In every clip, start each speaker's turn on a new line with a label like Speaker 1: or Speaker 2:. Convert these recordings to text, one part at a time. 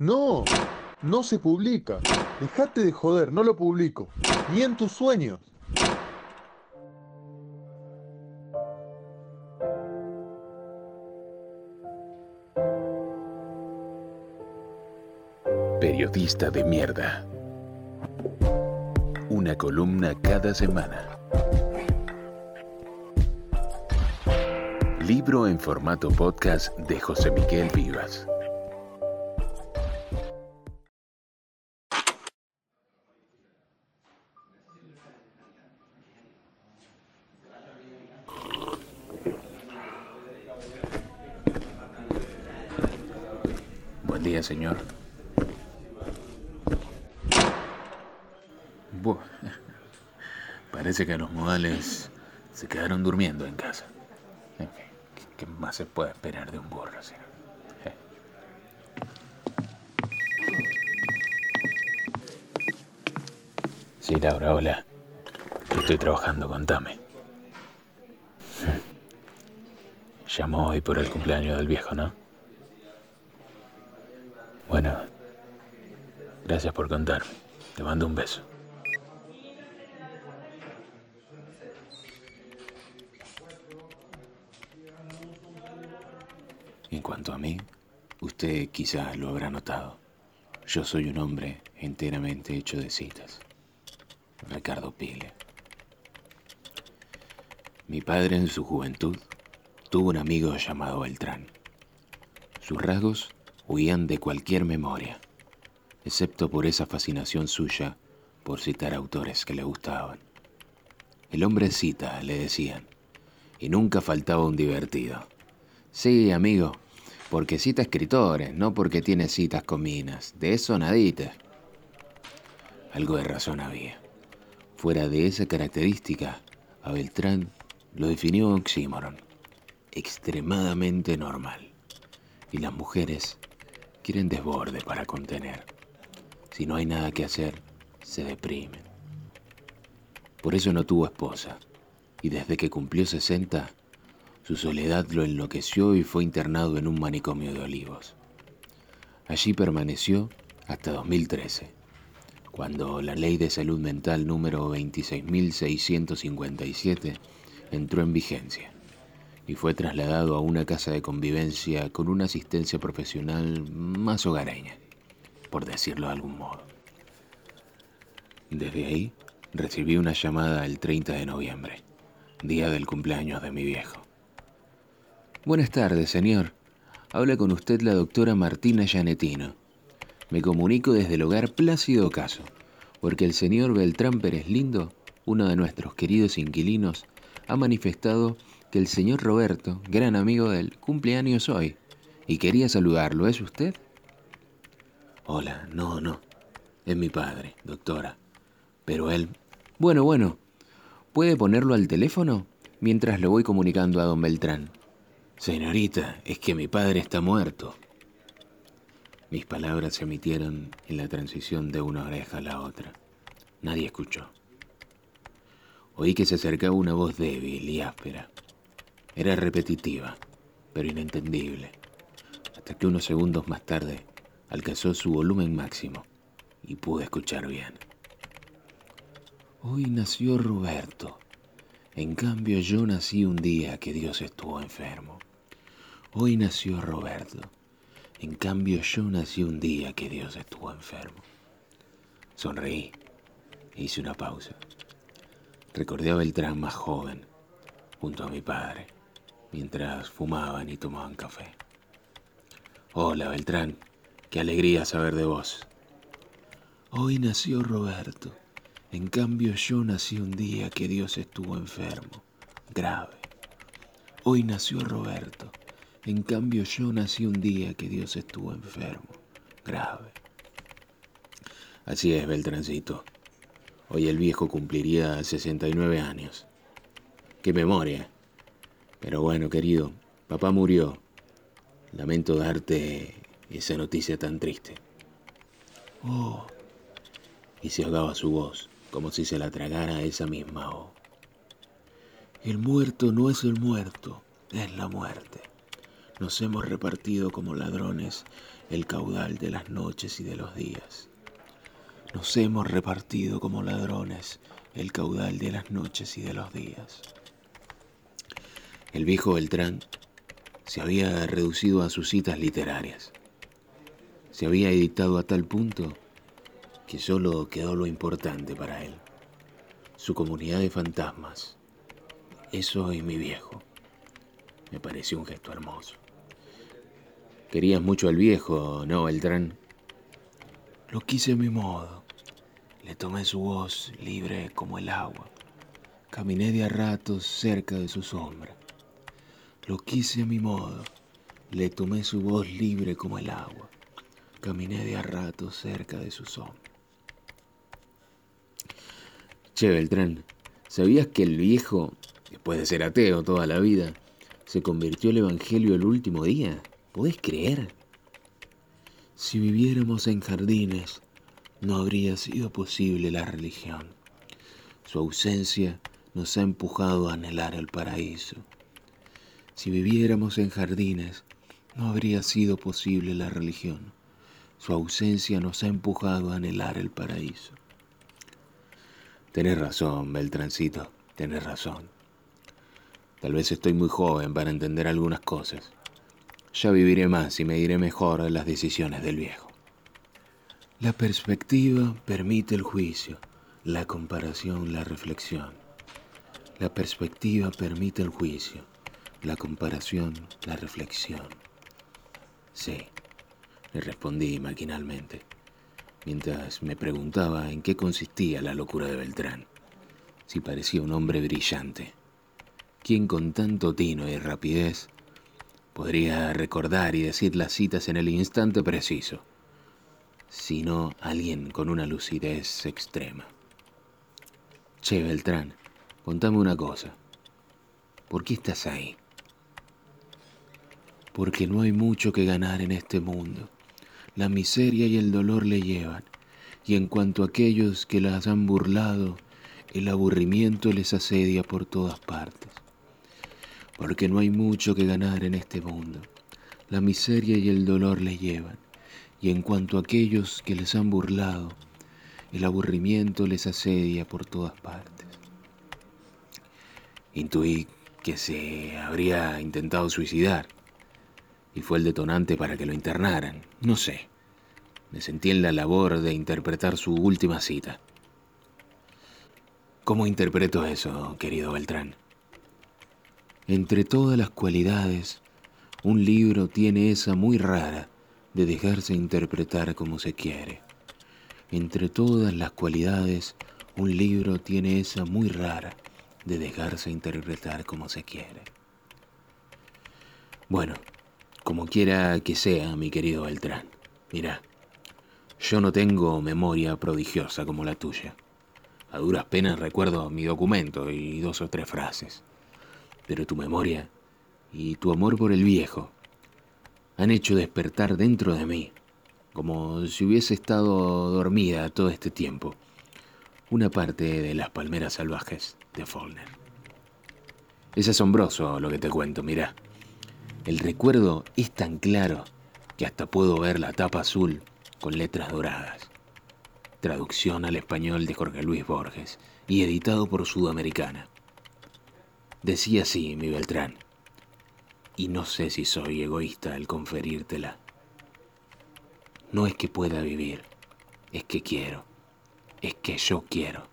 Speaker 1: No, no se publica. Dejate de joder, no lo publico. Ni en tus sueños.
Speaker 2: Periodista de mierda. Una columna cada semana. Libro en formato podcast de José Miguel Vivas. Día, señor. Buah, Parece que los modales se quedaron durmiendo en casa. En fin, ¿qué- ¿qué más se puede esperar de un burro? señor? Eh. Sí, Laura, hola. Estoy trabajando, contame. Llamó hoy por el cumpleaños del viejo, ¿no? Bueno, gracias por contarme. Te mando un beso. En cuanto a mí, usted quizás lo habrá notado. Yo soy un hombre enteramente hecho de citas. Ricardo Pile. Mi padre en su juventud tuvo un amigo llamado Beltrán. Sus rasgos huían de cualquier memoria, excepto por esa fascinación suya por citar autores que le gustaban. El hombre cita, le decían, y nunca faltaba un divertido. Sí, amigo, porque cita escritores, no porque tiene citas con minas. De eso nadita. Algo de razón había. Fuera de esa característica, a Beltrán lo definió oxímoron. Extremadamente normal. Y las mujeres quieren desborde para contener. Si no hay nada que hacer, se deprimen. Por eso no tuvo esposa. Y desde que cumplió 60, su soledad lo enloqueció y fue internado en un manicomio de olivos. Allí permaneció hasta 2013, cuando la Ley de Salud Mental número 26.657 entró en vigencia y fue trasladado a una casa de convivencia con una asistencia profesional más hogareña, por decirlo de algún modo. Desde ahí recibí una llamada el 30 de noviembre, día del cumpleaños de mi viejo. Buenas tardes, señor. Habla con usted la doctora Martina Gianetino. Me comunico desde el hogar Plácido Caso, porque el señor Beltrán Pérez Lindo, uno de nuestros queridos inquilinos, ha manifestado que el señor Roberto, gran amigo de él, cumple años hoy y quería saludarlo. ¿Es usted? Hola, no, no. Es mi padre, doctora. Pero él... Bueno, bueno. ¿Puede ponerlo al teléfono? Mientras lo voy comunicando a don Beltrán. Señorita, es que mi padre está muerto. Mis palabras se emitieron en la transición de una oreja a la otra. Nadie escuchó. Oí que se acercaba una voz débil y áspera. Era repetitiva, pero inentendible, hasta que unos segundos más tarde alcanzó su volumen máximo y pude escuchar bien. Hoy nació Roberto. En cambio yo nací un día que Dios estuvo enfermo. Hoy nació Roberto. En cambio yo nací un día que Dios estuvo enfermo. Sonreí e hice una pausa. Recordé a Beltrán más joven, junto a mi padre, mientras fumaban y tomaban café. Hola, Beltrán. Qué alegría saber de vos. Hoy nació Roberto. En cambio yo nací un día que Dios estuvo enfermo, grave. Hoy nació Roberto. En cambio yo nací un día que Dios estuvo enfermo, grave. Así es, Beltrancito. Hoy el viejo cumpliría 69 años. Qué memoria. Pero bueno, querido, papá murió. Lamento darte esa noticia tan triste. Oh. Y se ahogaba su voz, como si se la tragara esa misma O. El muerto no es el muerto, es la muerte. Nos hemos repartido como ladrones el caudal de las noches y de los días. Nos hemos repartido como ladrones el caudal de las noches y de los días. El viejo Beltrán se había reducido a sus citas literarias. Se había editado a tal punto que solo quedó lo importante para él. Su comunidad de fantasmas. Eso y mi viejo. Me pareció un gesto hermoso. Querías mucho al viejo, ¿no, Beltrán? Lo quise a mi modo. Le tomé su voz libre como el agua. Caminé de a ratos cerca de su sombra. Lo quise a mi modo. Le tomé su voz libre como el agua. Caminé de a ratos cerca de su sombra. Che, Beltrán, ¿sabías que el viejo, después de ser ateo toda la vida, se convirtió el Evangelio el último día? ¿Podés creer? Si viviéramos en jardines, no habría sido posible la religión. Su ausencia nos ha empujado a anhelar el paraíso. Si viviéramos en jardines, no habría sido posible la religión. Su ausencia nos ha empujado a anhelar el paraíso. Tenés razón, Beltrancito, tenés razón. Tal vez estoy muy joven para entender algunas cosas. Ya viviré más y me diré mejor las decisiones del viejo. La perspectiva permite el juicio, la comparación, la reflexión. La perspectiva permite el juicio, la comparación, la reflexión. Sí, le respondí maquinalmente, mientras me preguntaba en qué consistía la locura de Beltrán, si parecía un hombre brillante. ¿Quién con tanto tino y rapidez podría recordar y decir las citas en el instante preciso, sino alguien con una lucidez extrema. Che, Beltrán, contame una cosa. ¿Por qué estás ahí? Porque no hay mucho que ganar en este mundo. La miseria y el dolor le llevan, y en cuanto a aquellos que las han burlado, el aburrimiento les asedia por todas partes porque no hay mucho que ganar en este mundo. La miseria y el dolor le llevan, y en cuanto a aquellos que les han burlado, el aburrimiento les asedia por todas partes. Intuí que se habría intentado suicidar, y fue el detonante para que lo internaran. No sé. Me sentí en la labor de interpretar su última cita. ¿Cómo interpreto eso, querido Beltrán? Entre todas las cualidades, un libro tiene esa muy rara de dejarse interpretar como se quiere. Entre todas las cualidades, un libro tiene esa muy rara de dejarse interpretar como se quiere. Bueno, como quiera que sea, mi querido Beltrán, mira, yo no tengo memoria prodigiosa como la tuya. A duras penas recuerdo mi documento y dos o tres frases pero tu memoria y tu amor por el viejo han hecho despertar dentro de mí, como si hubiese estado dormida todo este tiempo, una parte de las palmeras salvajes de Faulner. Es asombroso lo que te cuento, mira. El recuerdo es tan claro que hasta puedo ver la tapa azul con letras doradas. Traducción al español de Jorge Luis Borges y editado por Sudamericana. Decía así mi Beltrán, y no sé si soy egoísta al conferírtela. No es que pueda vivir, es que quiero, es que yo quiero.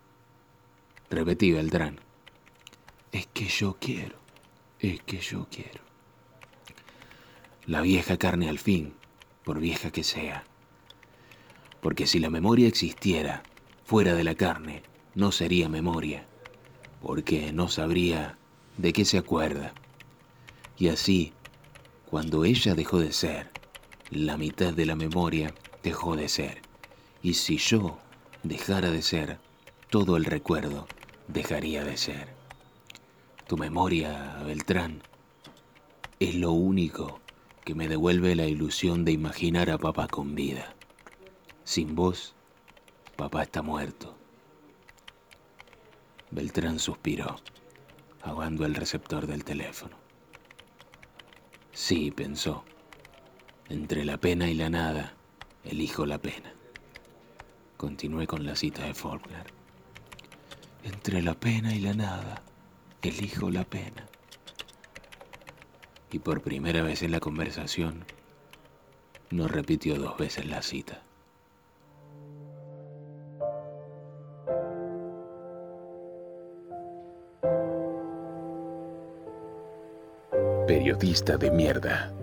Speaker 2: Repetí Beltrán, es que yo quiero, es que yo quiero. La vieja carne al fin, por vieja que sea. Porque si la memoria existiera fuera de la carne, no sería memoria, porque no sabría de qué se acuerda. Y así, cuando ella dejó de ser, la mitad de la memoria dejó de ser. Y si yo dejara de ser, todo el recuerdo dejaría de ser. Tu memoria, Beltrán, es lo único que me devuelve la ilusión de imaginar a papá con vida. Sin vos, papá está muerto. Beltrán suspiró ahogando el receptor del teléfono. Sí, pensó. Entre la pena y la nada, elijo la pena. Continué con la cita de Faulkner. Entre la pena y la nada, elijo la pena. Y por primera vez en la conversación, no repitió dos veces la cita.
Speaker 3: Periodista de mierda.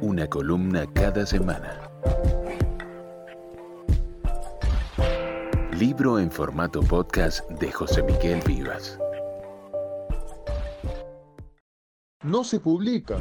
Speaker 3: Una columna cada semana. Libro en formato podcast de José Miguel Vivas.
Speaker 1: No se publica.